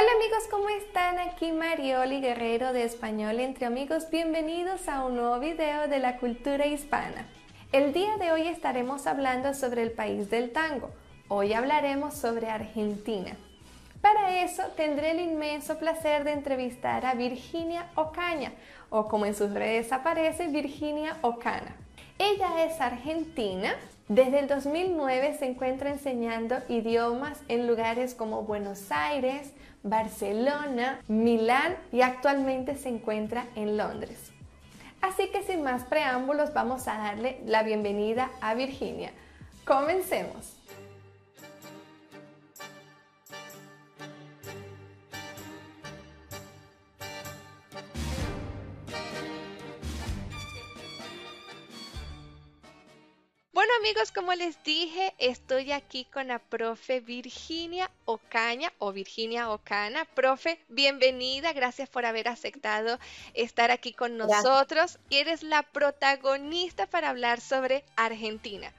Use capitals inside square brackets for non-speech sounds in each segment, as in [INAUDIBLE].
Hola amigos, ¿cómo están? Aquí Marioli Guerrero de Español entre Amigos. Bienvenidos a un nuevo video de la cultura hispana. El día de hoy estaremos hablando sobre el país del tango. Hoy hablaremos sobre Argentina. Para eso tendré el inmenso placer de entrevistar a Virginia Ocaña, o como en sus redes aparece, Virginia Ocana. Ella es argentina. Desde el 2009 se encuentra enseñando idiomas en lugares como Buenos Aires, Barcelona, Milán y actualmente se encuentra en Londres. Así que sin más preámbulos vamos a darle la bienvenida a Virginia. Comencemos. Bueno amigos, como les dije, estoy aquí con la profe Virginia Ocaña o Virginia Ocana. Profe, bienvenida, gracias por haber aceptado estar aquí con nosotros. Eres la protagonista para hablar sobre Argentina.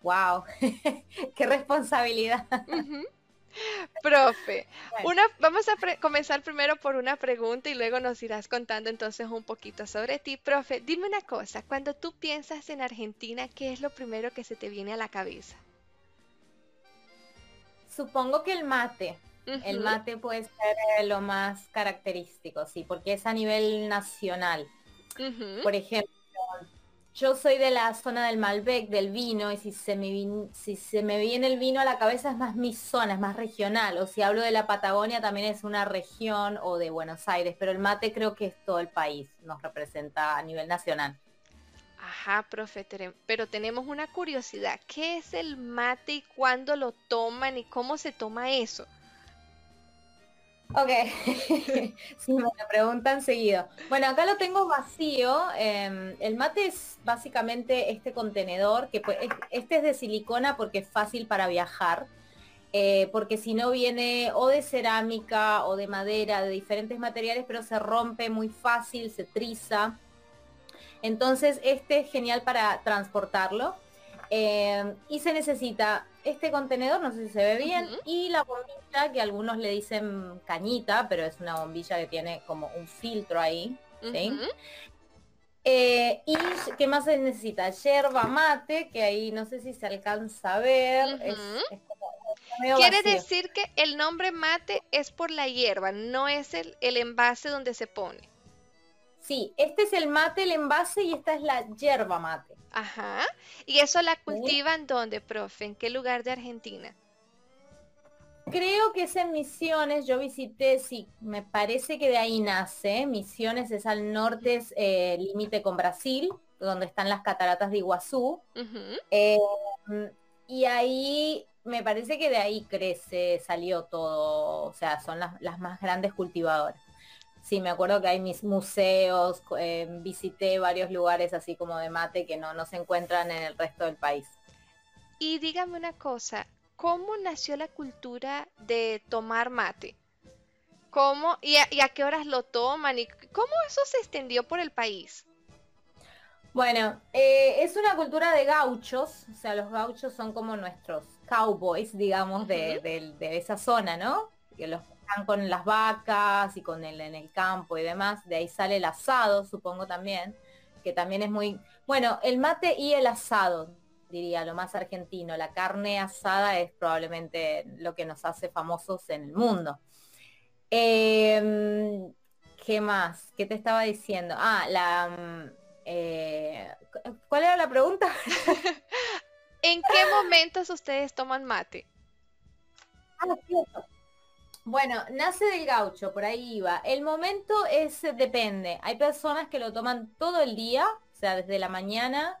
¡Wow! [LAUGHS] ¡Qué responsabilidad! [LAUGHS] Profe, una, vamos a comenzar primero por una pregunta y luego nos irás contando entonces un poquito sobre ti. Profe, dime una cosa, cuando tú piensas en Argentina, ¿qué es lo primero que se te viene a la cabeza? Supongo que el mate. El mate puede ser lo más característico, sí, porque es a nivel nacional. Por ejemplo, yo soy de la zona del Malbec, del vino, y si se, me viene el vino a la cabeza es más mi zona, es más regional. O si hablo de la Patagonia también es una región o de Buenos Aires, pero el mate creo que es todo el país, nos representa a nivel nacional. Ajá, profe, pero tenemos una curiosidad. ¿Qué es el mate y cuándo lo toman y cómo se toma eso? Ok, [LAUGHS] sí, me lo preguntan seguido. Bueno, acá lo tengo vacío. Em, el mate es básicamente este contenedor, que pues, este es de silicona porque es fácil para viajar. Eh, porque si no viene o de cerámica o de madera, de diferentes materiales, pero se rompe muy fácil, se triza. Entonces este es genial para transportarlo. Em, y se necesita este contenedor, no sé si se ve bien, y la bombilla, que algunos le dicen cañita, pero es una bombilla que tiene como un filtro ahí. Eh, y qué más se necesita yerba mate que ahí no sé si se alcanza a ver quiere decir que el nombre mate es por la hierba no es el, el envase donde se pone Sí, este es el mate, el envase y esta es la yerba mate. Ajá. ¿Y eso la cultivan dónde, profe? ¿En qué lugar de Argentina? Creo que es en Misiones, yo visité, sí, me parece que de ahí nace. Misiones es al norte, es eh, límite con Brasil, donde están las cataratas de Iguazú. Eh, y ahí me parece que de ahí crece, salió todo, o sea, son las más grandes cultivadoras. Sí, me acuerdo que hay mis museos, eh, visité varios lugares así como de mate que no, no se encuentran en el resto del país. Y dígame una cosa, ¿cómo nació la cultura de tomar mate? ¿Cómo y a, qué horas lo toman? ¿Y cómo eso se extendió por el país? Bueno, eh, es una cultura de gauchos, o sea, los gauchos son como nuestros cowboys, digamos, de, de esa zona, ¿no? Que los con las vacas y con el en el campo y demás, de ahí sale el asado, supongo también, que también es muy, bueno, el mate y el asado, diría, lo más argentino, la carne asada es probablemente lo que nos hace famosos en el mundo. Em, ¿Qué más? ¿Qué te estaba diciendo? Ah, la... Mm, eh, ¿Cuál era la pregunta? [LAUGHS] ¿En qué momentos ustedes toman mate? Ah, bueno, nace del gaucho, por ahí iba. El momento es, depende. Hay personas que lo toman todo el día, o sea, desde la mañana,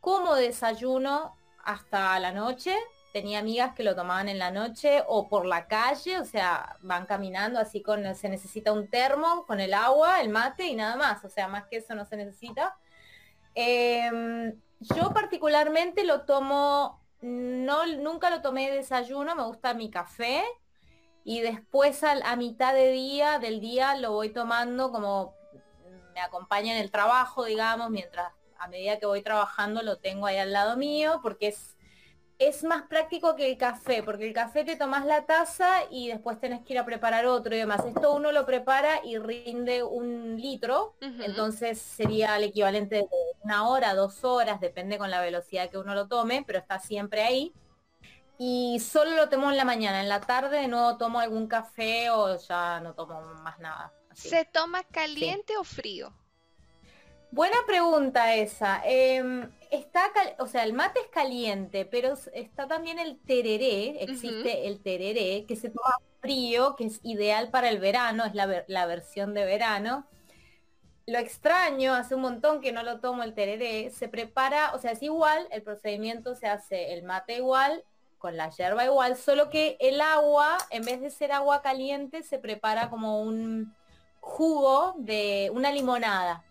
como desayuno hasta la noche. Tenía amigas que lo tomaban en la noche o por la calle, o sea, van caminando así con, se necesita un termo con el agua, el mate y nada más, o sea, más que eso no se necesita. Em, yo particularmente lo tomo, no, nunca lo tomé de desayuno, me gusta mi café y después a, mitad de día, del día, lo voy tomando como me acompaña en el trabajo, digamos, mientras a medida que voy trabajando lo tengo ahí al lado mío, porque es es más práctico que el café, porque el café te tomas la taza y después tenés que ir a preparar otro y demás. Esto uno lo prepara y rinde un litro, entonces sería el equivalente de una hora, dos horas, depende con la velocidad que uno lo tome, pero está siempre ahí. Y solo lo tomo en la mañana, en la tarde no tomo algún café o ya no tomo más nada. ¿Se toma caliente o frío? Buena pregunta esa. Em, está, o sea, el mate es caliente, pero está también el tereré, existe el tereré, que se toma frío, que es ideal para el verano, es la, la, versión de verano. Lo extraño, hace un montón que no lo tomo el tereré, se prepara, o sea, es igual, el procedimiento se hace el mate igual, con la yerba igual, solo que el agua, en vez de ser agua caliente, se prepara como un jugo de una limonada.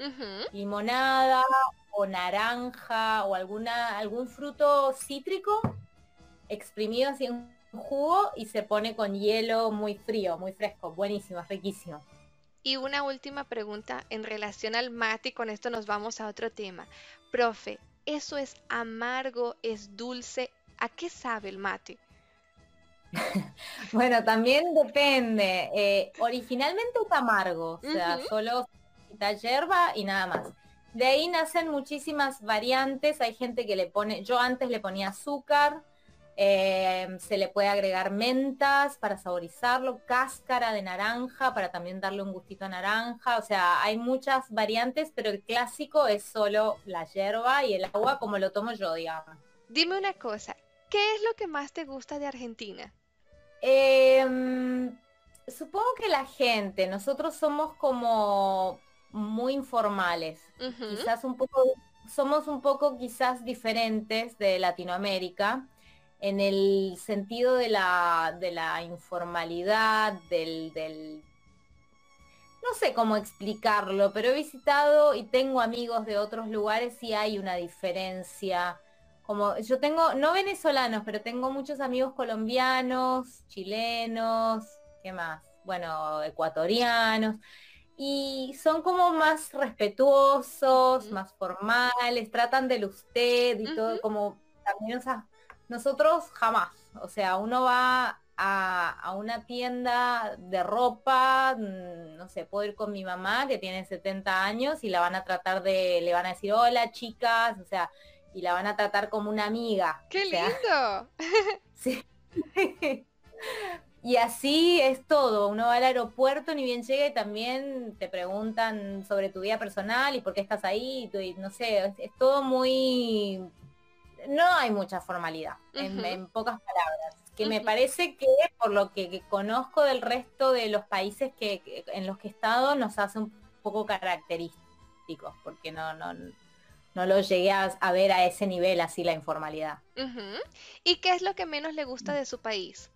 Limonada o naranja o alguna, algún fruto cítrico exprimido así en jugo y se pone con hielo muy frío, muy fresco, buenísimo, riquísimo. Y una última pregunta en relación al mate y con esto nos vamos a otro tema. Profe, ¿eso es amargo, es dulce? ¿A qué sabe el mate? [LAUGHS] bueno, también depende. Eh, originalmente es amargo, o sea, solo da hierba y nada más. De ahí nacen muchísimas variantes. Hay gente que le pone, yo antes le ponía azúcar, eh, se le puede agregar mentas para saborizarlo, cáscara de naranja para también darle un gustito a naranja. O sea, hay muchas variantes, pero el clásico es solo la hierba y el agua como lo tomo yo, digamos. Dime una cosa, ¿qué es lo que más te gusta de Argentina? Em, supongo que la gente, nosotros somos como muy informales. Quizás un poco, somos un poco quizás diferentes de Latinoamérica en el sentido de la, de la informalidad, del, del, no sé cómo explicarlo, pero he visitado y tengo amigos de otros lugares y hay una diferencia como yo tengo, no venezolanos, pero tengo muchos amigos colombianos, chilenos, ¿qué más? Bueno, ecuatorianos. Y son como más respetuosos, más formales, tratan del usted y todo, como también, o sea, nosotros jamás, o sea, uno va a, a, una tienda de ropa, mm, no sé, puedo ir con mi mamá que tiene 70 años y la van a tratar de, le van a decir, hola chicas, o sea, y la van a tratar como una amiga. ¡Qué lindo! [LAUGHS] sí. [LAUGHS] y así es todo. Uno va al aeropuerto, ni bien llega y también te preguntan sobre tu vida personal y por qué estás ahí. Y, no sé, es, todo muy... No hay mucha formalidad, en, pocas palabras. Que me parece que por lo que, conozco del resto de los países que, en los que he estado nos hace un poco característicos, porque no, no, no lo llegué a, ver a ese nivel así la informalidad. ¿Y qué es lo que menos le gusta de su país?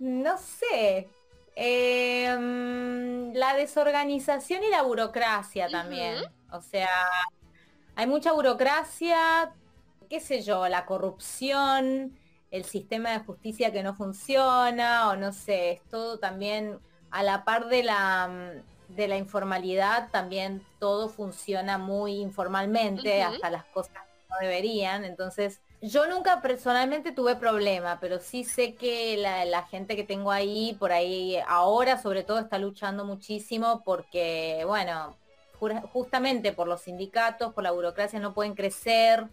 No sé. Em, la desorganización y la burocracia también. O sea, hay mucha burocracia, qué sé yo, la corrupción, el sistema de justicia que no funciona, o no sé, es todo también a la par de la de la informalidad también todo funciona muy informalmente, hasta las cosas que no deberían. Entonces, yo nunca personalmente tuve problema, pero sí sé que la, gente que tengo ahí, por ahí ahora sobre todo está luchando muchísimo porque, bueno, justamente por los sindicatos, por la burocracia no pueden crecer.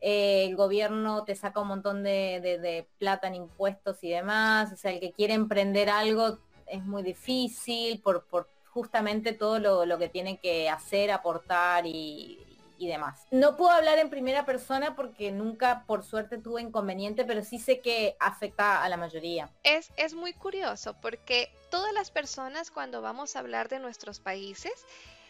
Eh, el gobierno te saca un montón de, de plata en impuestos y demás. O sea, el que quiere emprender algo es muy difícil por, por justamente todo lo, que tiene que hacer, aportar y, demás. No puedo hablar en primera persona porque nunca, por suerte, tuve inconveniente, pero sí sé que afecta a la mayoría. Es, es muy curioso porque todas las personas cuando vamos a hablar de nuestros países,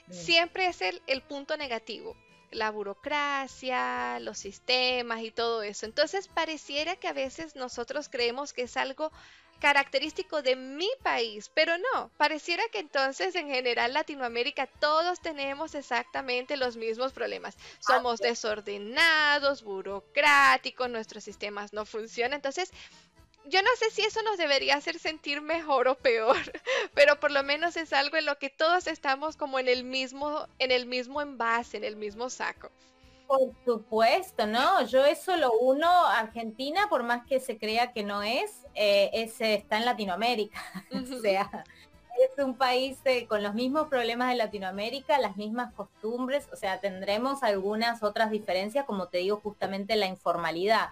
mm. siempre es el, el punto negativo la burocracia, los sistemas y todo eso. Entonces pareciera que a veces nosotros creemos que es algo característico de mi país, pero no, pareciera que entonces en general Latinoamérica todos tenemos exactamente los mismos problemas. Somos desordenados, burocráticos, nuestros sistemas no funcionan, entonces yo no sé si eso nos debería hacer sentir mejor o peor, [LAUGHS] pero por lo menos es algo en lo que todos estamos como en el mismo, en el mismo envase, en el mismo saco. Por supuesto, ¿no? Yo eso lo uno, Argentina, por más que se crea que no es, eh, está en Latinoamérica. [LAUGHS] o sea, es un país eh, con los mismos problemas de Latinoamérica, las mismas costumbres, o sea, tendremos algunas otras diferencias, como te digo, justamente la informalidad,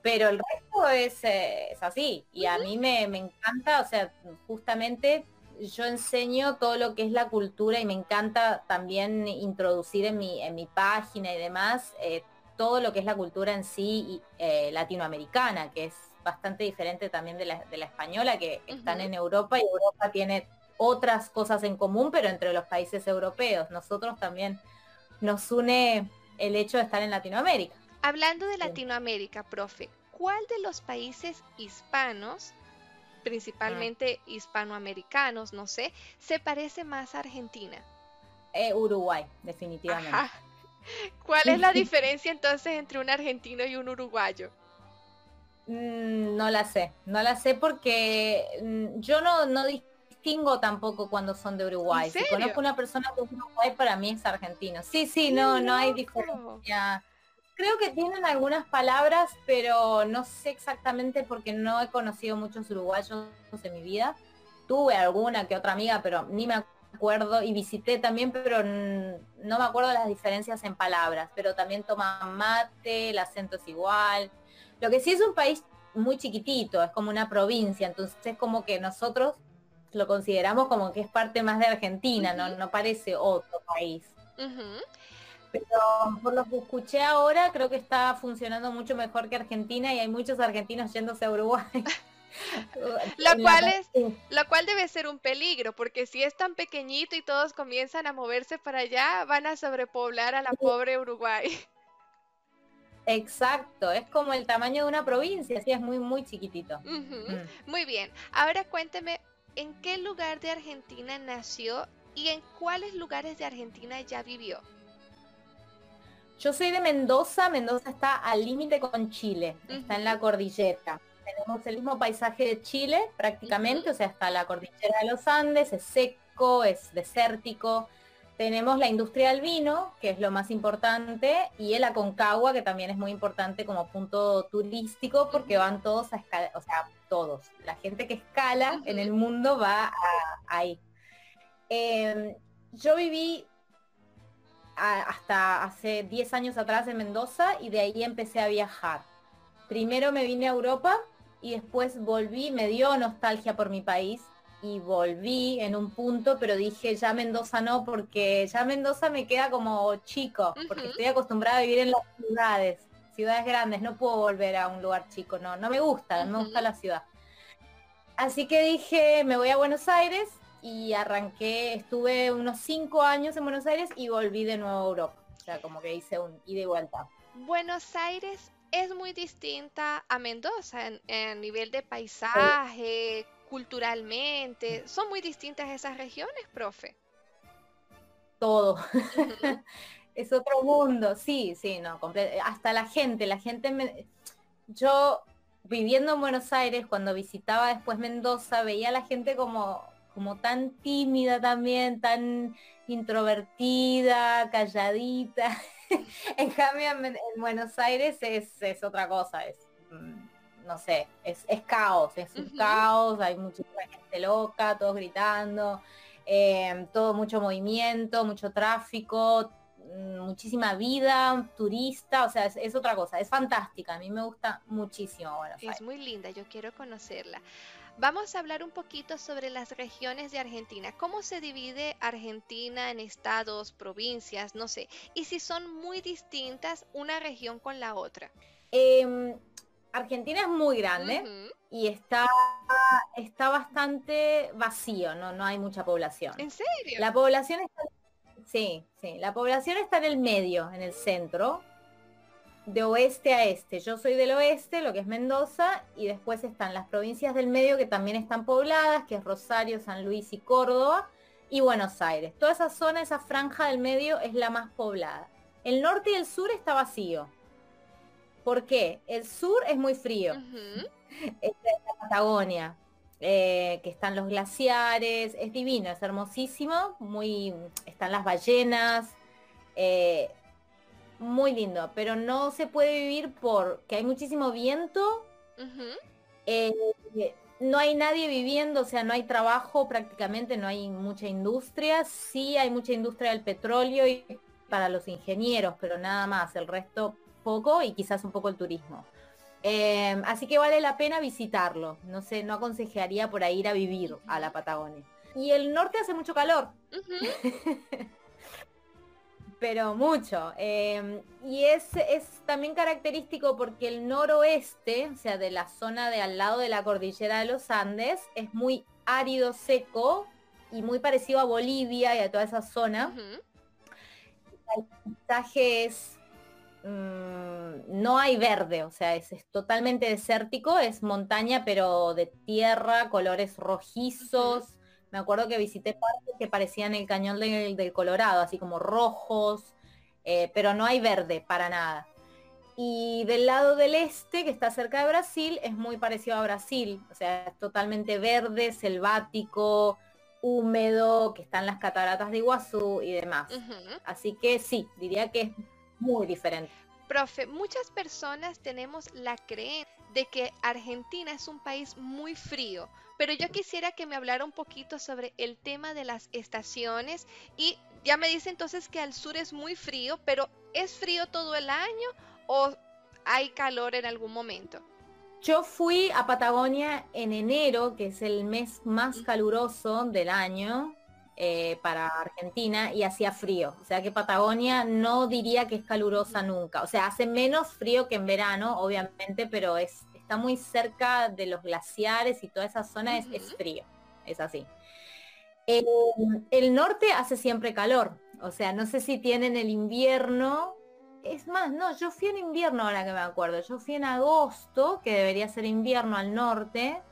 pero el resto es, eh, es así, y a mí me, me, encanta, o sea, justamente yo enseño todo lo que es la cultura y me encanta también introducir en mi, en mi página y demás eh, todo lo que es la cultura en sí latinoamericana, que es bastante diferente también de la, de la española, que están en Europa y Europa tiene otras cosas en común, pero entre los países europeos. Nosotros también nos une el hecho de estar en Latinoamérica. Hablando de Latinoamérica, profe, ¿cuál de los países hispanos, principalmente hispanoamericanos, no sé, se parece más a Argentina? Eh, Uruguay, definitivamente. ¿Cuál es la [LAUGHS] diferencia entonces entre un argentino y un uruguayo? Mm, no la sé, no la sé porque mm, yo no, no distingo tampoco cuando son de Uruguay. Si conozco una persona de Uruguay, para mí es argentino. Sí, sí, no, no hay diferencia. Creo que tienen algunas palabras, pero no sé exactamente porque no he conocido muchos uruguayos en mi vida. Tuve alguna que otra amiga, pero ni me acuerdo y visité también, pero no me acuerdo las diferencias en palabras, pero también toman mate, el acento es igual. Lo que sí es un país muy chiquitito, es como una provincia, entonces es como que nosotros lo consideramos como que es parte más de Argentina, no, no parece otro país. Pero por lo que escuché ahora, creo que está funcionando mucho mejor que Argentina y hay muchos argentinos yéndose a Uruguay. [LAUGHS] [LAUGHS] lo cual es lo cual debe ser un peligro porque si es tan pequeñito y todos comienzan a moverse para allá van a sobrepoblar a la pobre Uruguay Exacto, es como el tamaño de una provincia, así es muy muy chiquitito. Mm. Muy bien, ahora cuénteme ¿en qué lugar de Argentina nació y en cuáles lugares de Argentina ya vivió? Yo soy de Mendoza, Mendoza está al límite con Chile, está en la cordillera. Tenemos el mismo paisaje de Chile prácticamente, o sea, está la cordillera de los Andes, es seco, es desértico. Tenemos la industria del vino, que es lo más importante, y el Aconcagua, que también es muy importante como punto turístico, porque van todos a escalar, o sea, todos. La gente que escala en el mundo va ahí. Em, yo viví hasta hace 10 años atrás en Mendoza y de ahí empecé a viajar. Primero me vine a Europa y después volví, me dio nostalgia por mi país y volví en un punto, pero dije ya Mendoza no, porque ya Mendoza me queda como chico, porque estoy acostumbrada a vivir en las ciudades, ciudades grandes, no puedo volver a un lugar chico, no, no me gusta, no me gusta la ciudad. Así que dije, me voy a Buenos Aires y arranqué, estuve unos cinco años en Buenos Aires y volví de nuevo a Europa. O sea, como que hice un ida y vuelta. Buenos Aires es muy distinta a Mendoza en, nivel de paisaje, culturalmente. ¿Son muy distintas esas regiones, profe? Todo. [LAUGHS] es otro mundo, sí, sí, no, hasta la gente, la gente me... Yo viviendo en Buenos Aires, cuando visitaba después Mendoza, veía a la gente como, como tan tímida también, tan introvertida, calladita. [LAUGHS] en cambio en, Buenos Aires es, es otra cosa, es mm, no sé, es, caos, es un caos, hay muchísima gente loca, todos gritando, em, todo mucho movimiento, mucho tráfico, muchísima vida, turista, o sea, es, otra cosa, es fantástica, a mí me gusta muchísimo. Bueno, es muy linda, yo quiero conocerla. Vamos a hablar un poquito sobre las regiones de Argentina. ¿Cómo se divide Argentina en estados, provincias, no sé? Y si son muy distintas una región con la otra. Eh, Argentina es muy grande y está, está bastante vacío, ¿no? no hay mucha población. ¿En serio? La población está, sí, sí, la población está en el medio, en el centro, de oeste a este. Yo soy del oeste, lo que es Mendoza, y después están las provincias del medio que también están pobladas, que es Rosario, San Luis y Córdoba, y Buenos Aires. Toda esa zona, esa franja del medio es la más poblada. El norte y el sur está vacío. ¿Por qué? El sur es muy frío. es la Patagonia, eh, que están los glaciares, es divino, es hermosísimo, muy, están las ballenas. Eh, muy lindo, pero no se puede vivir porque hay muchísimo viento. Eh, no hay nadie viviendo, o sea, no hay trabajo prácticamente, no hay mucha industria. Sí hay mucha industria del petróleo y para los ingenieros, pero nada más. El resto poco y quizás un poco el turismo. Em, así que vale la pena visitarlo. No sé, no aconsejaría por ahí ir a vivir a la Patagonia. Y el norte hace mucho calor. [LAUGHS] Pero mucho. Em, y es, es también característico porque el noroeste, o sea, de la zona de al lado de la cordillera de los Andes, es muy árido, seco y muy parecido a Bolivia y a toda esa zona. El paisaje es mm, no hay verde, o sea, es, totalmente desértico, es montaña pero de tierra, colores rojizos, me acuerdo que visité partes que parecían el cañón del, Colorado, así como rojos, eh, pero no hay verde para nada. Y del lado del este, que está cerca de Brasil, es muy parecido a Brasil, o sea, es totalmente verde, selvático, húmedo, que están las cataratas de Iguazú y demás. Así que sí, diría que es muy diferente. Profe, muchas personas tenemos la creencia de que Argentina es un país muy frío, pero yo quisiera que me hablara un poquito sobre el tema de las estaciones y ya me dice entonces que al sur es muy frío, pero ¿es frío todo el año o hay calor en algún momento? Yo fui a Patagonia en enero, que es el mes más caluroso del año eh, para Argentina, y hacía frío. O sea que Patagonia no diría que es calurosa nunca. O sea, hace menos frío que en verano, obviamente, pero es está muy cerca de los glaciares y toda esa zona es, frío, es así. El, norte hace siempre calor, o sea, no sé si tienen el invierno. Es más, no, yo fui en invierno ahora que me acuerdo. Yo fui en agosto, que debería ser invierno al norte.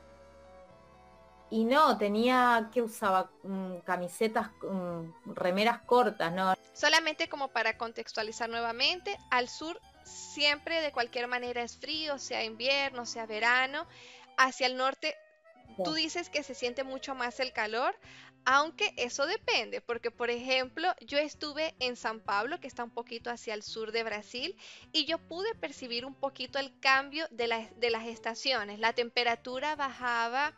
Y no, tenía que usaba mm, camisetas, mm, remeras cortas, ¿no? Solamente como para contextualizar nuevamente, al sur siempre de cualquier manera es frío, sea invierno, sea verano. Hacia el norte, tú dices que se siente mucho más el calor, aunque eso depende, porque por ejemplo, yo estuve en San Pablo, que está un poquito hacia el sur de Brasil, y yo pude percibir un poquito el cambio de, de las estaciones. La temperatura bajaba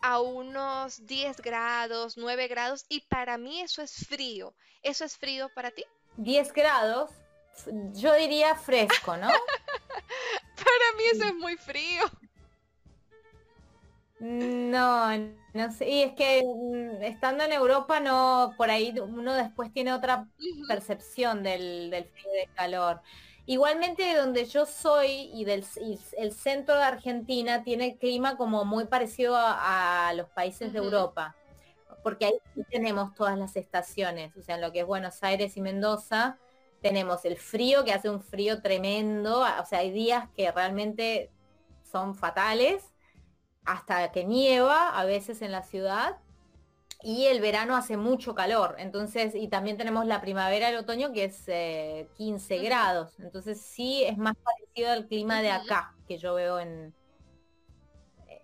a unos 10 grados, 9 grados, y para mí eso es frío. ¿Eso es frío para ti? 10 grados yo diría fresco, ¿no? [LAUGHS] Para mí eso es muy frío. No, no sé. Y es que mm, estando en Europa no, por ahí uno después tiene otra percepción del, frío y del calor. Igualmente donde yo soy y del el centro de Argentina tiene clima como muy parecido a, los países de Europa. Porque ahí tenemos todas las estaciones. O sea, en lo que es Buenos Aires y Mendoza, tenemos el frío, que hace un frío tremendo, o sea, hay días que realmente son fatales, hasta que nieva a veces en la ciudad, y el verano hace mucho calor, entonces, y también tenemos la primavera, el otoño, que es 15 eh, grados, entonces sí es más parecido al clima de acá, que yo veo en,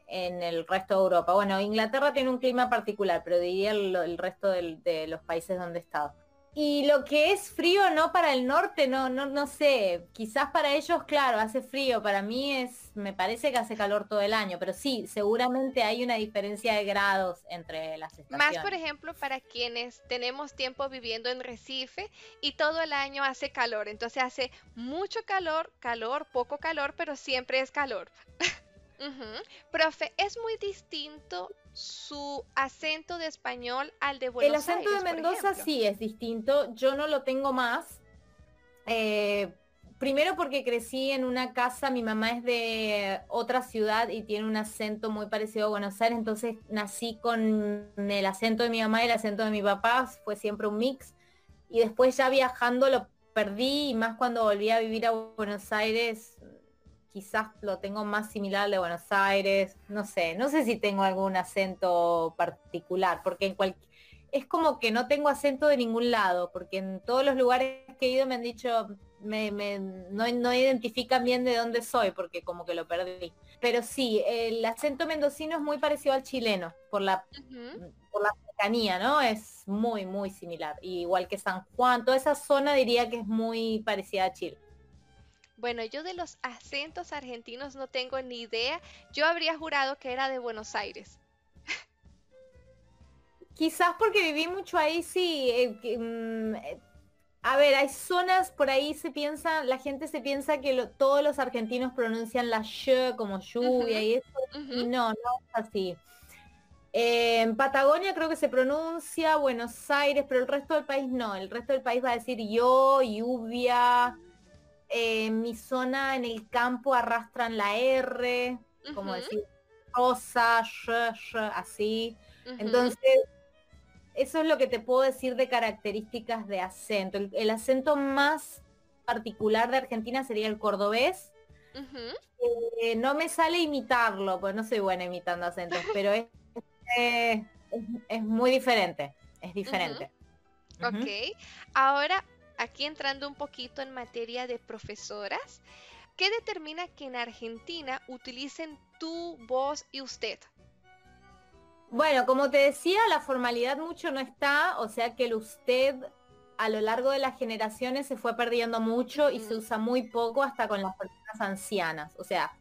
en el resto de Europa. Bueno, Inglaterra tiene un clima particular, pero diría el, resto de los países donde he estado. Y lo que es frío no para el norte, no, no, no sé, quizás para ellos, claro, hace frío, para mí es, me parece que hace calor todo el año, pero sí, seguramente hay una diferencia de grados entre las estaciones. Más, por ejemplo, para quienes tenemos tiempo viviendo en Recife y todo el año hace calor, entonces hace mucho calor, calor, poco calor, pero siempre es calor. [LAUGHS] Profe, es muy distinto su acento de español al de Buenos Aires. El acento de Mendoza sí es distinto, yo no lo tengo más. Eh, primero porque crecí en una casa, mi mamá es de otra ciudad y tiene un acento muy parecido a Buenos Aires, entonces nací con el acento de mi mamá y el acento de mi papá, fue siempre un mix. Y después ya viajando lo perdí y más cuando volví a vivir a Buenos Aires quizás lo tengo más similar de Buenos Aires, no sé, no sé si tengo algún acento particular, porque en es como que no tengo acento de ningún lado, porque en todos los lugares que he ido me han dicho, me, no, no, identifican bien de dónde soy porque como que lo perdí. Pero sí, el acento mendocino es muy parecido al chileno por la, por la cercanía, ¿no? Es muy, muy similar. igual que San Juan, toda esa zona diría que es muy parecida a Chile. Bueno, yo de los acentos argentinos no tengo ni idea. Yo habría jurado que era de Buenos Aires. Quizás porque viví mucho ahí, sí. Eh, mm, eh, a ver, hay zonas por ahí se piensa, la gente se piensa que todos los argentinos pronuncian la sh como lluvia y eso. Y no, no es así. en Patagonia creo que se pronuncia Buenos Aires, pero el resto del país no. El resto del país va a decir yo, lluvia. En mi zona en el campo arrastran la R, como decir rosa, sh, sh, así. Entonces, eso es lo que te puedo decir de características de acento. El, acento más particular de Argentina sería el cordobés. Eh, no me sale imitarlo, pues no soy buena imitando acentos, pero es, es, muy diferente. Es diferente. Ok. Ahora, aquí entrando un poquito en materia de profesoras, ¿qué determina que en Argentina utilicen tu, voz y usted? Bueno, como te decía, la formalidad mucho no está, o sea que el usted a lo largo de las generaciones se fue perdiendo mucho y se usa muy poco hasta con las personas ancianas. O sea,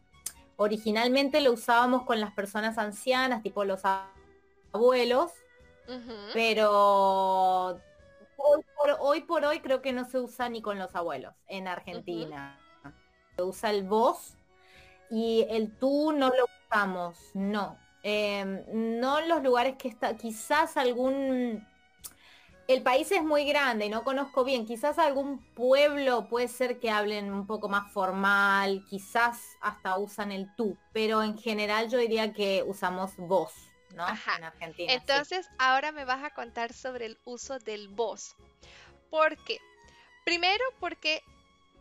originalmente lo usábamos con las personas ancianas, tipo los abuelos, pero hoy por, hoy creo que no se usa ni con los abuelos en Argentina. Se usa el vos y el tú no lo usamos, no. Em, no en los lugares que está, quizás algún... El país es muy grande y no conozco bien, quizás algún pueblo puede ser que hablen un poco más formal, quizás hasta usan el tú, pero en general yo diría que usamos vos, ¿no? En Argentina. Entonces ahora me vas a contar sobre el uso del vos. ¿Por qué? Primero porque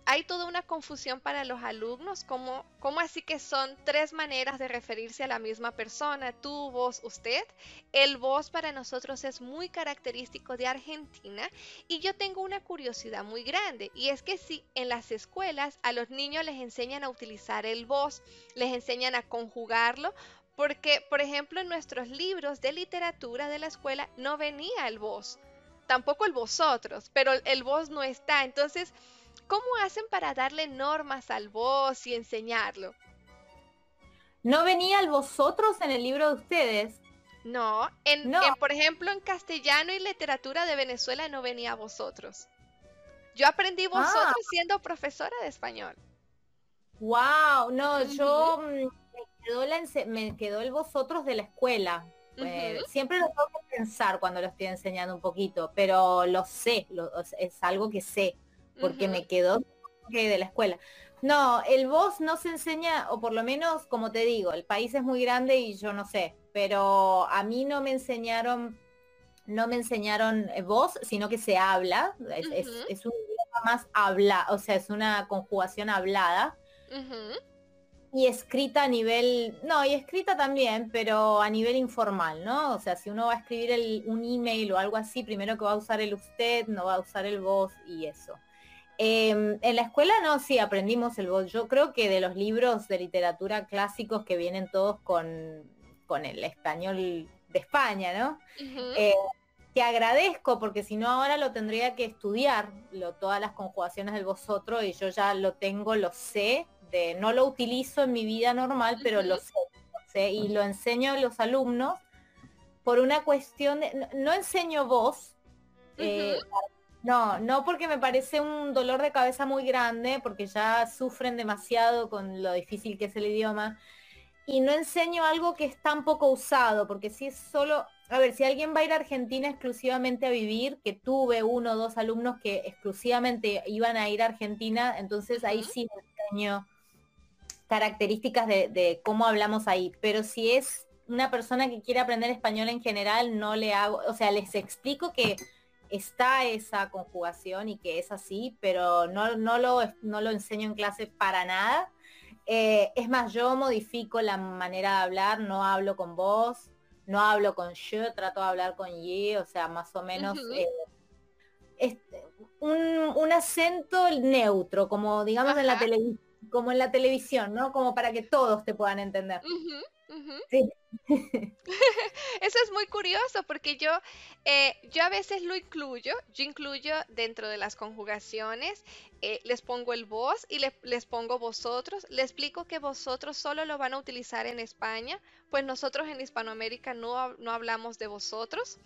hay toda una confusión para los alumnos, como, como así que son tres maneras de referirse a la misma persona, tú, vos, usted. El vos para nosotros es muy característico de Argentina y yo tengo una curiosidad muy grande y es que si en las escuelas a los niños les enseñan a utilizar el vos, les enseñan a conjugarlo, porque por ejemplo en nuestros libros de literatura de la escuela no venía el vos, tampoco el vosotros, pero el vos no está, entonces ¿Cómo hacen para darle normas al vos y enseñarlo? ¿No venía el vosotros en el libro de ustedes? No, en, por ejemplo, en castellano y literatura de Venezuela no venía vosotros. Yo aprendí vosotros ah. siendo profesora de español. Wow, no, yo me quedó, el vosotros de la escuela. Eh, siempre lo tengo que pensar cuando lo estoy enseñando un poquito, pero lo sé, es algo que sé porque me quedó de la escuela. No, el voz no se enseña, o por lo menos, como te digo, el país es muy grande y yo no sé, pero a mí no me enseñaron, no me enseñaron eh, voz, sino que se habla, es, un idioma más habla, o sea, es una conjugación hablada. Y escrita a nivel, no, y escrita también, pero a nivel informal, ¿no? O sea, si uno va a escribir un email o algo así, primero que va a usar el usted, no va a usar el voz y eso. Em, en la escuela no, sí, aprendimos el voz. Yo creo que de los libros de literatura clásicos que vienen todos con, con el español de España, ¿no? Eh, que agradezco porque si no ahora lo tendría que estudiar, lo, todas las conjugaciones del vosotros y yo ya lo tengo, lo sé, de, no lo utilizo en mi vida normal, pero lo, sé, y lo enseño a los alumnos por una cuestión de, no, enseño voz, eh, no, no porque me parece un dolor de cabeza muy grande, porque ya sufren demasiado con lo difícil que es el idioma. Y no enseño algo que es tan poco usado, porque si es solo, a ver, si alguien va a ir a Argentina exclusivamente a vivir, que tuve uno o dos alumnos que exclusivamente iban a ir a Argentina, entonces ahí sí enseño características de, de cómo hablamos ahí. Pero si es una persona que quiere aprender español en general, no le hago, o sea, les explico que está esa conjugación y que es así, pero no, no, lo, no lo enseño en clase para nada. Eh, es más, yo modifico la manera de hablar, no hablo con vos, no hablo con yo, trato de hablar con ye, o sea, más o menos. Eh, un, acento neutro, como digamos en la televisión como en la televisión, ¿no? Como para que todos te puedan entender. [LAUGHS] [LAUGHS] Eso es muy curioso porque yo, eh, yo a veces lo incluyo, yo incluyo dentro de las conjugaciones, eh, les pongo el vos y les pongo vosotros, les explico que vosotros solo lo van a utilizar en España, pues nosotros en Hispanoamérica no, no hablamos de vosotros.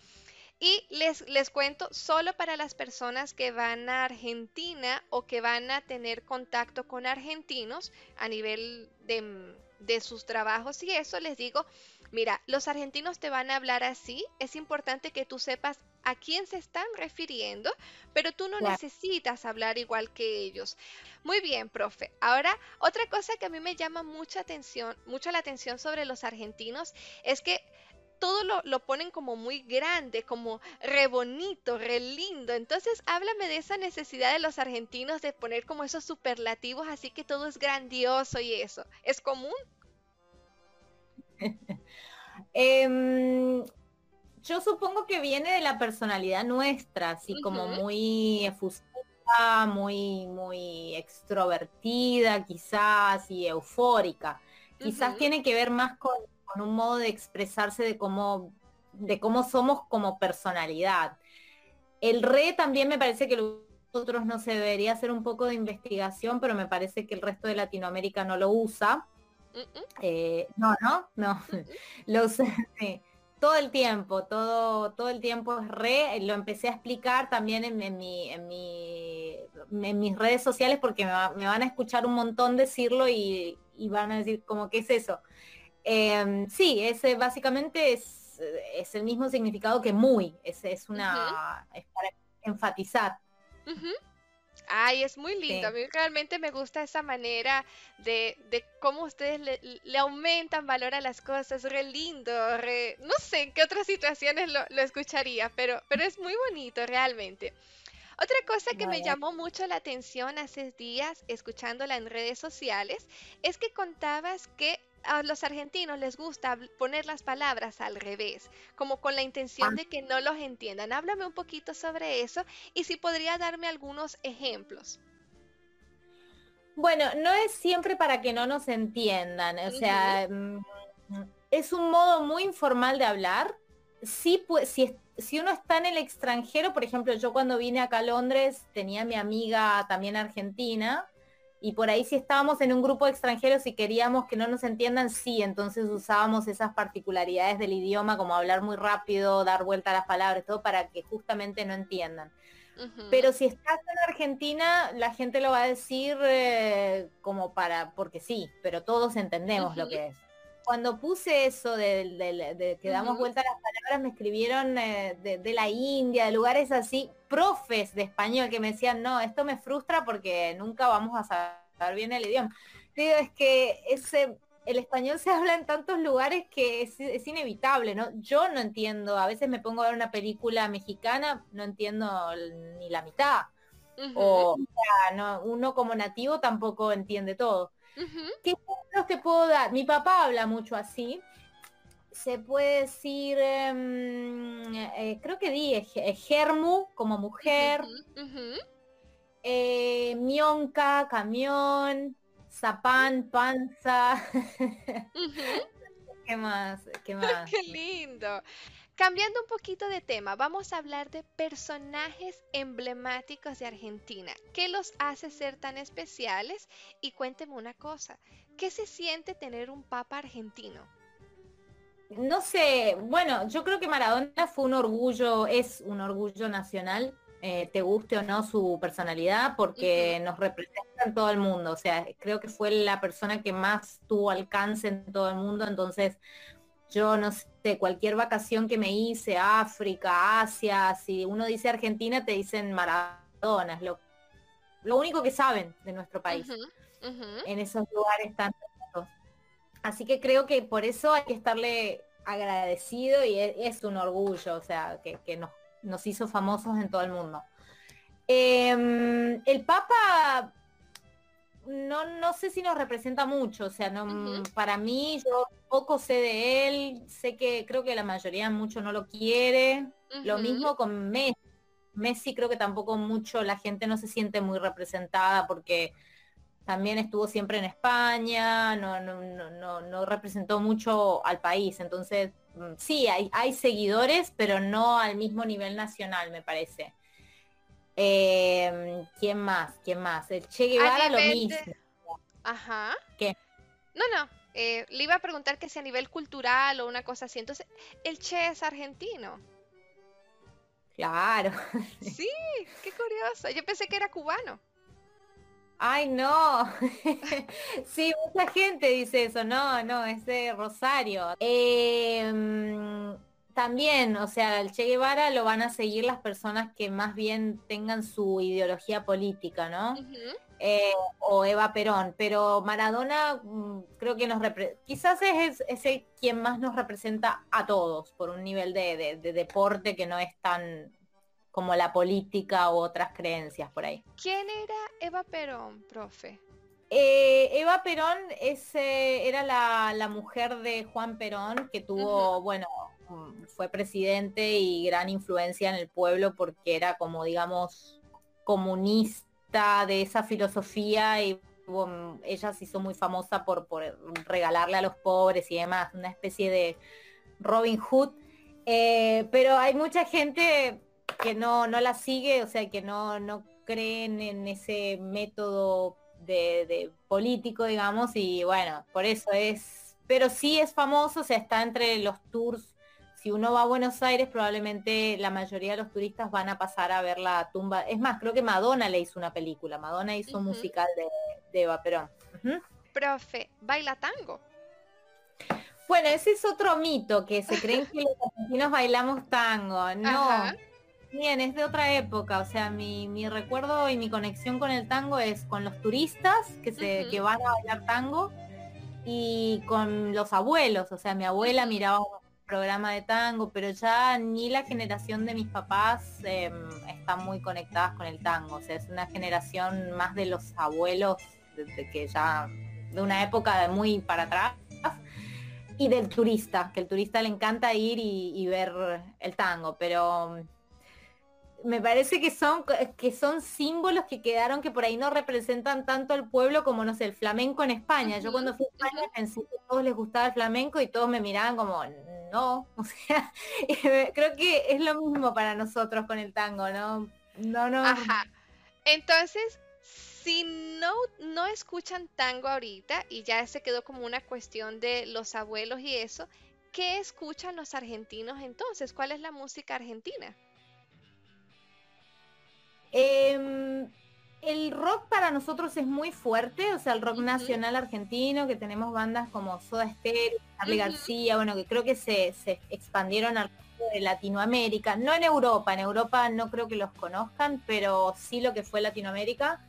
Y les, les cuento, solo para las personas que van a Argentina o que van a tener contacto con argentinos a nivel de, de sus trabajos y eso, les digo, mira, los argentinos te van a hablar así, es importante que tú sepas a quién se están refiriendo, pero tú no necesitas hablar igual que ellos. Muy bien, profe. Ahora, otra cosa que a mí me llama mucha atención, mucho la atención sobre los argentinos es que todo lo, ponen como muy grande, como re bonito, re lindo. Entonces, háblame de esa necesidad de los argentinos de poner como esos superlativos, así que todo es grandioso y eso. ¿Es común? [LAUGHS] Em, yo supongo que viene de la personalidad nuestra, así como muy efusiva, muy, muy extrovertida, quizás, y eufórica. Quizás tiene que ver más con con un modo de expresarse de cómo, de cómo somos como personalidad. El re también me parece que nosotros no se debería hacer un poco de investigación, pero me parece que el resto de Latinoamérica no lo usa. Eh, no, no, no. [LAUGHS] Los, todo el tiempo, todo, todo el tiempo es re. Lo empecé a explicar también en, mi, en, en mis redes sociales porque me, van a escuchar un montón decirlo y, y van a decir como, ¿qué es eso? Em, sí, ese básicamente es, es, el mismo significado que muy, es, es una, es para enfatizar. Ay, es muy lindo. A mí realmente me gusta esa manera de, de cómo ustedes le, aumentan valor a las cosas. Re lindo, re... no sé en qué otras situaciones lo, lo escucharía, pero, pero es muy bonito realmente. Otra cosa que me llamó mucho la atención hace días, escuchándola en redes sociales, es que contabas que a los argentinos les gusta poner las palabras al revés, como con la intención de que no los entiendan. Háblame un poquito sobre eso y si podría darme algunos ejemplos. Bueno, no es siempre para que no nos entiendan, o sea, mm, es un modo muy informal de hablar. Sí, pues, si, si uno está en el extranjero, por ejemplo, yo cuando vine acá a Londres tenía mi amiga también argentina, y por ahí si estábamos en un grupo de extranjeros y queríamos que no nos entiendan, sí, entonces usábamos esas particularidades del idioma, como hablar muy rápido, dar vuelta a las palabras, todo para que justamente no entiendan. Pero si estás en Argentina, la gente lo va a decir eh, como para, porque sí, pero todos entendemos lo que es cuando puse eso de, que damos vuelta a las palabras, me escribieron eh, de, la India, de lugares así, profes de español que me decían, no, esto me frustra porque nunca vamos a saber bien el idioma. Digo, es que ese, el español se habla en tantos lugares que es, inevitable, ¿no? Yo no entiendo, a veces me pongo a ver una película mexicana, no entiendo ni la mitad. O, no, uno como nativo tampoco entiende todo. ¿Qué ejemplos te puedo dar? Mi papá habla mucho así. Se puede decir, em, eh, creo que di eh, germu como mujer, eh, mionca, camión, zapán, panza. [LAUGHS] ¿Qué más? ¿Qué [LAUGHS] más? Qué lindo. Cambiando un poquito de tema, vamos a hablar de personajes emblemáticos de Argentina. ¿Qué los hace ser tan especiales? Y cuénteme una cosa, ¿qué se siente tener un papa argentino? No sé, bueno, yo creo que Maradona fue un orgullo, es un orgullo nacional, eh, te guste o no su personalidad, porque nos representa en todo el mundo. O sea, creo que fue la persona que más tuvo alcance en todo el mundo, entonces yo no sé, cualquier vacación que me hice, África, Asia, si uno dice Argentina, te dicen Maradona, es lo, lo único que saben de nuestro país, en esos lugares tan Así que creo que por eso hay que estarle agradecido y e, es, un orgullo, o sea, que, nos, nos, hizo famosos en todo el mundo. Em, el Papa no, no sé si nos representa mucho, o sea, no, para mí yo poco sé de él, sé que creo que la mayoría mucho no lo quiere, lo mismo con Messi, Messi creo que tampoco mucho, la gente no se siente muy representada porque también estuvo siempre en España, no, no, no, no representó mucho al país. Entonces, mm, sí, hay, hay seguidores, pero no al mismo nivel nacional, me parece. Em, ¿Quién más? ¿Quién más? El Che Guevara lo mismo. Ajá. ¿Qué? No, no. Eh, le iba a preguntar que si a nivel cultural o una cosa así. Entonces, el Che es argentino. Claro. [LAUGHS] Sí, qué curioso. Yo pensé que era cubano. Ay, no. [LAUGHS] sí, mucha gente dice eso. No, no, es de Rosario. Em, también, o sea, el Che Guevara lo van a seguir las personas que más bien tengan su ideología política, ¿no? Eh, o Eva Perón, pero Maradona mm, creo que nos quizás es ese quien más nos representa a todos por un nivel de, deporte que no es tan como la política u otras creencias por ahí. ¿Quién era Eva Perón, profe? Eh, Eva Perón es, era la, mujer de Juan Perón que tuvo, bueno, fue presidente y gran influencia en el pueblo porque era como, digamos, comunista de esa filosofía y ella se hizo muy famosa por, regalarle a los pobres y demás, una especie de Robin Hood. Eh, pero hay mucha gente que no, no la sigue, o sea, que no, no creen en ese método de, de, político, digamos, y bueno, por eso es, pero sí es famoso, o sea, está entre los tours si uno va a Buenos Aires, probablemente la mayoría de los turistas van a pasar a ver la tumba. Es más, creo que Madonna le hizo una película. Madonna hizo un musical de, Eva Perón. Profe, ¿baila tango? Bueno, ese es otro mito, que se creen que los argentinos bailamos tango. No. Bien, es de otra época. O sea, mi, recuerdo y mi conexión con el tango es con los turistas que, se, que van a bailar tango y con los abuelos. O sea, mi abuela miraba programa de tango, pero ya ni la generación de mis papás eh, están muy conectadas con el tango. O sea, es una generación más de los abuelos, de, que ya de una época de muy para atrás, y del turista, que el turista le encanta ir y ver el tango, pero me parece que son, que son símbolos que quedaron que por ahí no representan tanto al pueblo como, no sé, el flamenco en España. Yo cuando fui a España pensé que todos les gustaba el flamenco y todos me miraban como, no, [LAUGHS] o sea, [LAUGHS] creo que es lo mismo para nosotros con el tango, ¿no? No, no. Ajá. Entonces, si no, no escuchan tango ahorita y ya se quedó como una cuestión de los abuelos y eso, ¿qué escuchan los argentinos entonces? ¿Cuál es la música argentina? Em, el rock para nosotros es muy fuerte, o sea, el rock nacional argentino, que tenemos bandas como Soda Stereo, Charlie García, bueno, que creo que se, expandieron al de Latinoamérica, no en Europa, en Europa no creo que los conozcan, pero sí lo que fue Latinoamérica,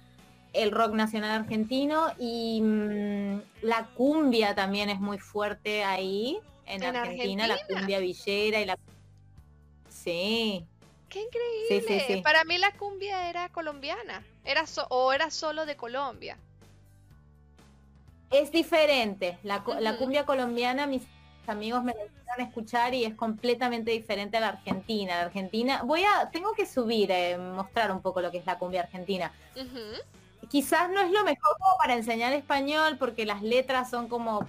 el rock nacional argentino y mm, la cumbia también es muy fuerte ahí, en, Argentina, la cumbia villera y la... Sí, ¡Qué increíble! Para mí la cumbia era colombiana, era o era solo de Colombia. Es diferente. La, cumbia colombiana, mis amigos me la escuchar y es completamente diferente a la argentina. La argentina, voy a, tengo que subir, eh, mostrar un poco lo que es la cumbia argentina. Quizás no es lo mejor para enseñar español porque las letras son como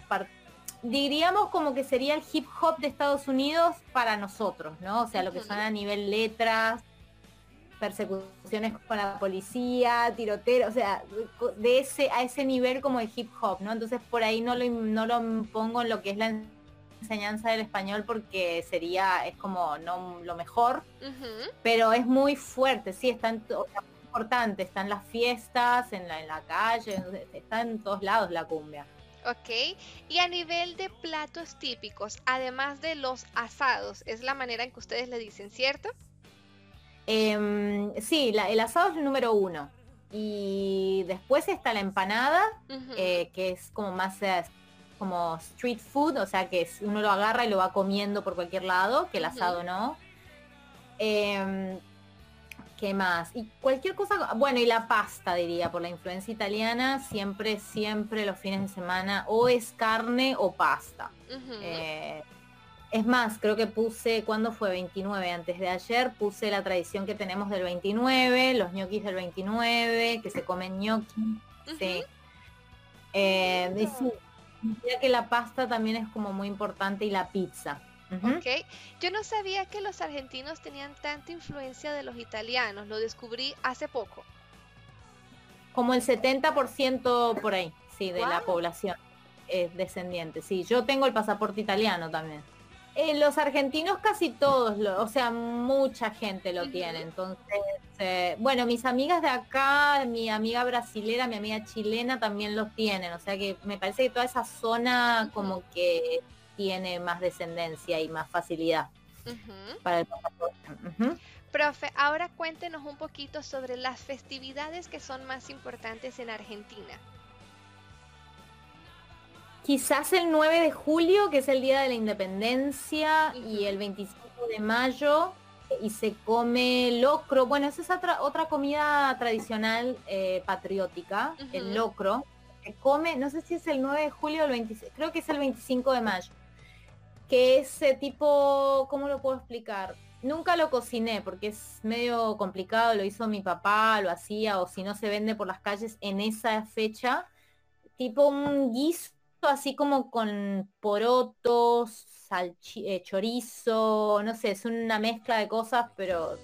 diríamos como que sería el hip hop de Estados Unidos para nosotros, ¿no? O sea, lo que son a nivel letras, persecuciones con la policía, tiroteo, o sea, de ese a ese nivel como el hip hop, ¿no? Entonces por ahí no lo no lo pongo en lo que es la enseñanza del español porque sería es como no lo mejor, pero es muy fuerte, sí, está en, importante, está en las fiestas, en la en la calle, está en todos lados la cumbia. Ok, y a nivel de platos típicos, además de los asados, es la manera en que ustedes le dicen, ¿cierto? Em, sí, el asado es el número uno. Y después está la empanada, eh, que es como más eh, como street food, o sea que uno lo agarra y lo va comiendo por cualquier lado, que el asado no. ¿Qué más? Y cualquier cosa, bueno, y la pasta diría, por la influencia italiana, siempre, siempre los fines de semana o es carne o pasta. Eh, Es más, creo que puse, ¿cuándo fue? 29, antes de ayer, puse la tradición que tenemos del 29, los ñoquis del 29, que se comen ñoquis. Sí. Eh, que la pasta también es como muy importante y la pizza. Ok, yo no sabía que los argentinos tenían tanta influencia de los italianos, lo descubrí hace poco. Como el 70% por ahí, sí, de la población es descendiente. Sí, yo tengo el pasaporte italiano también. Eh, los argentinos casi todos, lo, o sea, mucha gente lo tiene. Entonces, eh, bueno, mis amigas de acá, mi amiga brasilera, mi amiga chilena también lo tienen. O sea que me parece que toda esa zona como que tiene más descendencia y más facilidad para el pasaporte. Profe, ahora cuéntenos un poquito sobre las festividades que son más importantes en Argentina. Quizás el 9 de julio, que es el Día de la Independencia, y el 25 de mayo, y se come locro. Bueno, esa es otra, otra comida tradicional eh, patriótica, el locro. Se come, no sé si es el 9 de julio o el 26, creo que es el 25 de mayo que ese tipo, ¿cómo lo puedo explicar? Nunca lo cociné porque es medio complicado, lo hizo mi papá, lo hacía, o si no se vende por las calles en esa fecha, tipo un guiso así como con porotos, eh, chorizo, no sé, es una mezcla de cosas, pero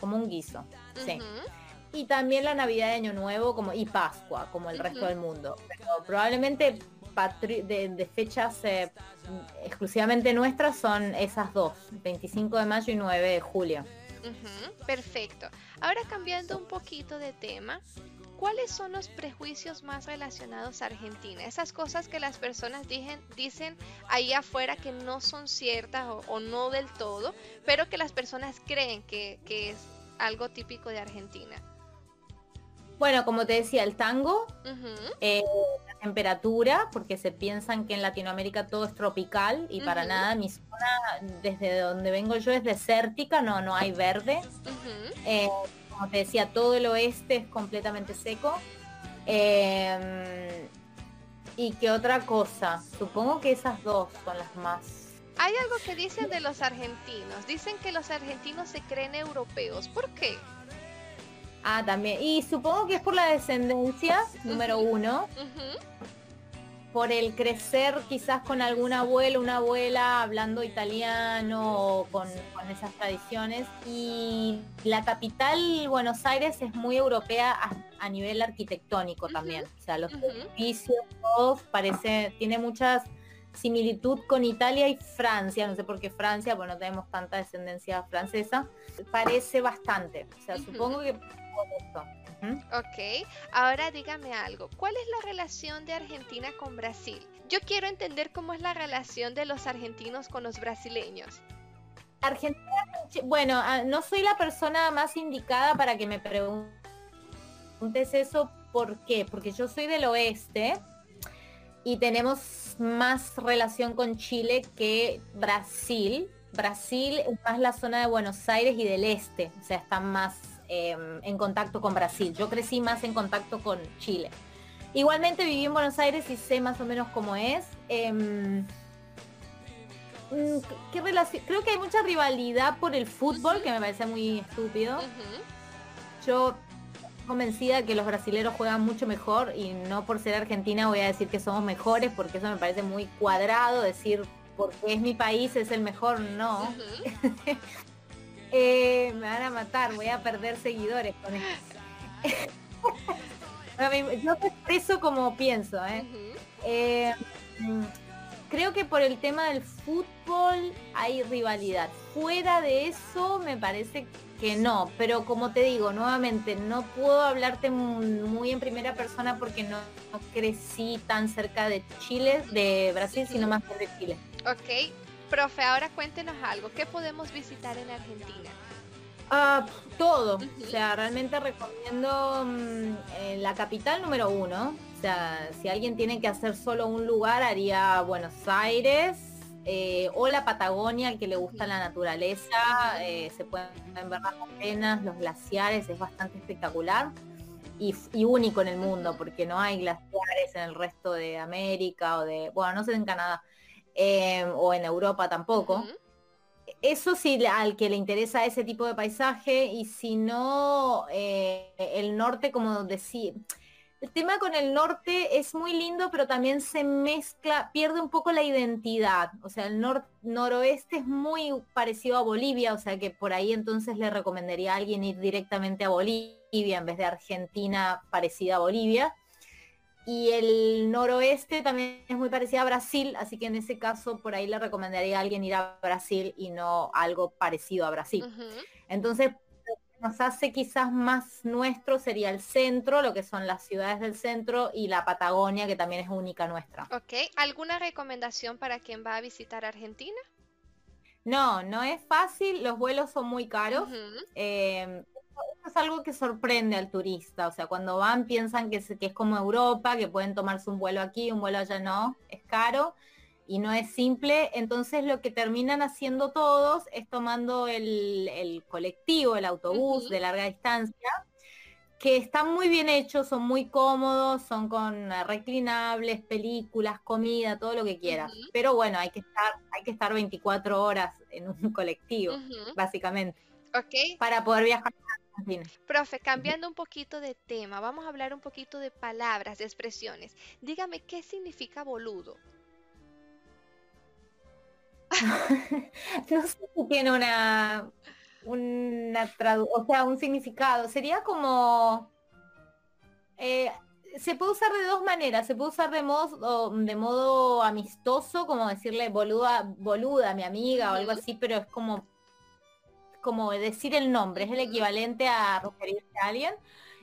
como un guiso, sí. Y también la Navidad de Año Nuevo como, y Pascua, como el resto del mundo. Pero probablemente de, fechas eh, exclusivamente nuestras son esas dos, 25 de mayo y 9 de julio. perfecto. Ahora cambiando un poquito de tema, ¿cuáles son los prejuicios más relacionados a Argentina? Esas cosas que las personas dicen, dicen ahí afuera que no son ciertas o, no del todo, pero que las personas creen que, es algo típico de Argentina. Bueno, como te decía, el tango, temperatura, porque se piensan que en Latinoamérica todo es tropical y para nada, mi zona desde donde vengo yo es desértica, no, no hay verde. Eh, como te decía, todo el oeste es completamente seco. Em, y qué otra cosa, supongo que esas dos son las más hay algo que dicen de los argentinos. Dicen que los argentinos se creen europeos. ¿Por qué? Ah, también. Y supongo que es por la descendencia, número uno. Por el crecer quizás con algún abuelo, una abuela hablando italiano o con, esas tradiciones. Y la capital, Buenos Aires, es muy europea a, nivel arquitectónico también. O sea, los edificios, todos parece, tiene muchas similitud con Italia y Francia, no sé por qué Francia, bueno, no tenemos tanta descendencia francesa, parece bastante. O sea, supongo que Ok, ahora dígame algo. ¿Cuál es la relación de Argentina con Brasil? Yo quiero entender cómo es la relación de los argentinos con los brasileños. Argentina, bueno, ah, no soy la persona más indicada para que me preguntes eso. ¿Por qué? Porque yo soy del oeste y tenemos más relación con Chile que Brasil. Brasil es más la zona de Buenos Aires y del este, o sea, están más Em, en contacto con Brasil. Yo crecí más en contacto con Chile. Igualmente viví en Buenos Aires y sé más o menos cómo es. Mm, ¿qué relación? Creo que hay mucha rivalidad por el fútbol, que me parece muy estúpido. Yo convencida que los brasileros juegan mucho mejor y no por ser argentina voy a decir que somos mejores porque eso me parece muy cuadrado decir porque es mi país es el mejor no [LAUGHS] Eh, me van a matar, voy a perder seguidores con esto. [LAUGHS] Yo expreso como pienso, ¿eh? ¿eh? creo que por el tema del fútbol hay rivalidad. Fuera de eso me parece que no, pero como te digo, nuevamente, no puedo hablarte muy en primera persona porque no, crecí tan cerca de Chile, de Brasil, sino más de Chile. Ok, Profe, ahora cuéntenos algo. ¿Qué podemos visitar en Argentina? Ah, todo. O sea, realmente recomiendo mm, la capital número uno. O sea, si alguien tiene que hacer solo un lugar, haría Buenos Aires eh, o la Patagonia, al que le gusta la naturaleza. Eh, se pueden ver las arenas, los glaciares, es bastante espectacular. Y, y, único en el mundo, porque no hay glaciares en el resto de América o de, bueno, no sé en Canadá, eh, o en Europa tampoco. Eso sí, al que le interesa ese tipo de paisaje y si no, eh, el norte, como decir, el tema con el norte es muy lindo, pero también se mezcla, pierde un poco la identidad. O sea, el noroeste es muy parecido a Bolivia, o sea que por ahí entonces le recomendaría a alguien ir directamente a Bolivia en vez de Argentina parecida a Bolivia. Y el noroeste también es muy parecido a Brasil, así que en ese caso por ahí le recomendaría a alguien ir a Brasil y no algo parecido a Brasil. Entonces, nos hace quizás más nuestro sería el centro, lo que son las ciudades del centro y la Patagonia, que también es única nuestra. Ok, ¿alguna recomendación para quien va a visitar Argentina? No, no es fácil, los vuelos son muy caros. Es algo que sorprende al turista, o sea, cuando van piensan que que es como Europa, que pueden tomarse un vuelo aquí, un vuelo allá no, es caro y no es simple, entonces lo que terminan haciendo todos es tomando el, colectivo, el autobús de larga distancia, que están muy bien hechos, son muy cómodos, son con reclinables, películas, comida, todo lo que quieras. Pero bueno, hay que estar, hay que estar 24 horas en un [LAUGHS] colectivo, básicamente. Ok. Para poder viajar. Profe, cambiando un poquito de tema, vamos a hablar un poquito de palabras, de expresiones. Dígame qué significa boludo. [LAUGHS] no sé si tiene una, una o sea, un significado. Sería como... Eh, se puede usar de dos maneras. Se puede usar de modo, de modo amistoso, como decirle boluda, boluda, mi amiga o algo así, pero es como, como decir el nombre, es el equivalente a referirse a alguien.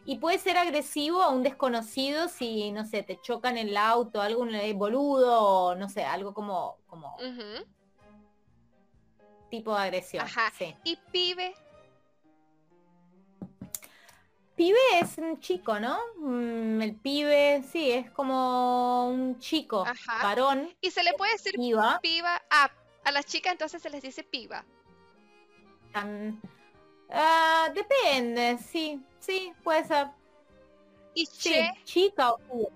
Y puede ser agresivo a un desconocido si, no sé, te chocan el auto, algo boludo, no sé, algo como, como tipo de agresión. Ajá. ¿Y pibe? Pibe es un chico, ¿no? Mm, el pibe, sí, es como un chico, varón. ¿Y se le puede decir piba, piba a, a las chicas entonces se les dice piba? Ah, depende, sí, sí, puede ser. ¿Y che? chica o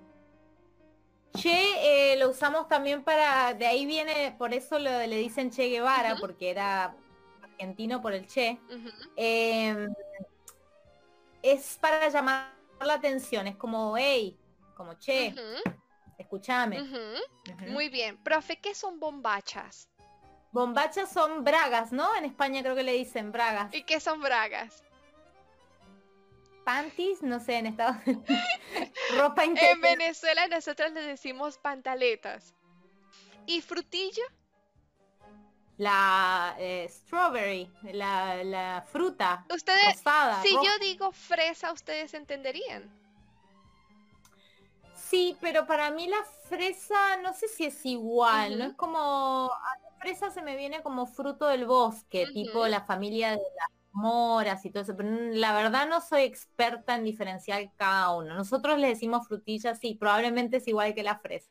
Che eh, lo usamos también para, de ahí viene, por eso lo, le dicen Che Guevara, porque era argentino por el Che. Em, es para llamar la atención, es como, hey, como Che, escúchame. Muy bien. Profe, ¿qué son bombachas? Bombachas son bragas, ¿no? En España creo que le dicen bragas. ¿Y qué son bragas? panties, no sé, en Estados [LAUGHS] Unidos. Ropa interior. En Venezuela nosotros le decimos pantaletas. ¿Y frutilla? La eh, strawberry, la, fruta. Ustedes, si yo digo fresa, ustedes entenderían. Sí, pero para mí la fresa no sé si es igual, no es como se me viene como fruto del bosque, tipo la familia de la moras y todo eso, pero la verdad no soy experta en diferenciar cada uno. Nosotros le decimos frutillas, sí, probablemente es igual que la fresa.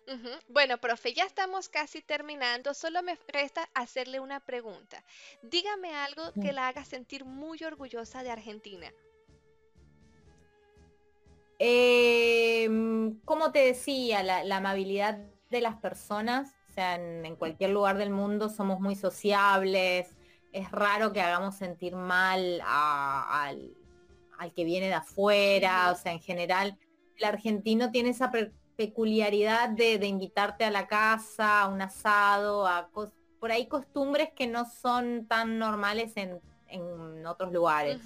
Bueno, profe, ya estamos casi terminando, solo me resta hacerle una pregunta. Dígame algo que la haga sentir muy orgullosa de Argentina. Em, como te decía, la, amabilidad de las personas, o sea, en cualquier lugar del mundo somos muy sociables, es raro que hagamos sentir mal al, que viene de afuera, o sea, en general, el argentino tiene esa peculiaridad de, invitarte a la casa, a un asado, a por ahí costumbres que no son tan normales en, otros lugares.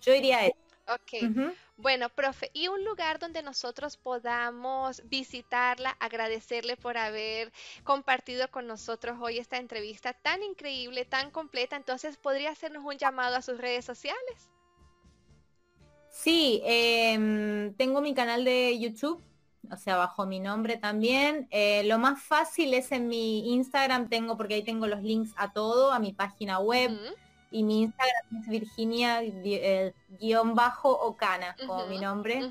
Yo iría a eso. Ok. Bueno, profe, y un lugar donde nosotros podamos visitarla, agradecerle por haber compartido con nosotros hoy esta entrevista tan increíble, tan completa. Entonces, ¿podría hacernos un llamado a sus redes sociales? Sí, em, tengo mi canal de YouTube, o sea, bajo mi nombre también. Eh, lo más fácil es en mi Instagram, tengo, porque ahí tengo los links a todo, a mi página web y mi Instagram es Virginia eh, guion bajo Ocana, como mi nombre. Eh,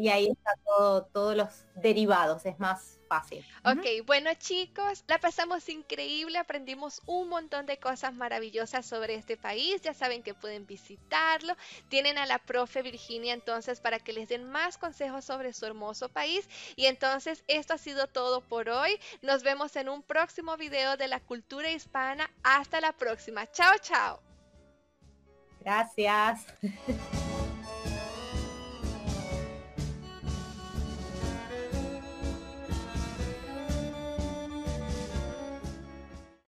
y ahí está todo, todos los derivados, es más fácil. Ok, bueno chicos, la pasamos increíble, aprendimos un montón de cosas maravillosas sobre este país, ya saben que pueden visitarlo, tienen a la profe Virginia entonces para que les den más consejos sobre su hermoso país y entonces esto ha sido todo por hoy, nos vemos en un próximo video de la cultura hispana, hasta la próxima, chao chao. Gracias. [LAUGHS]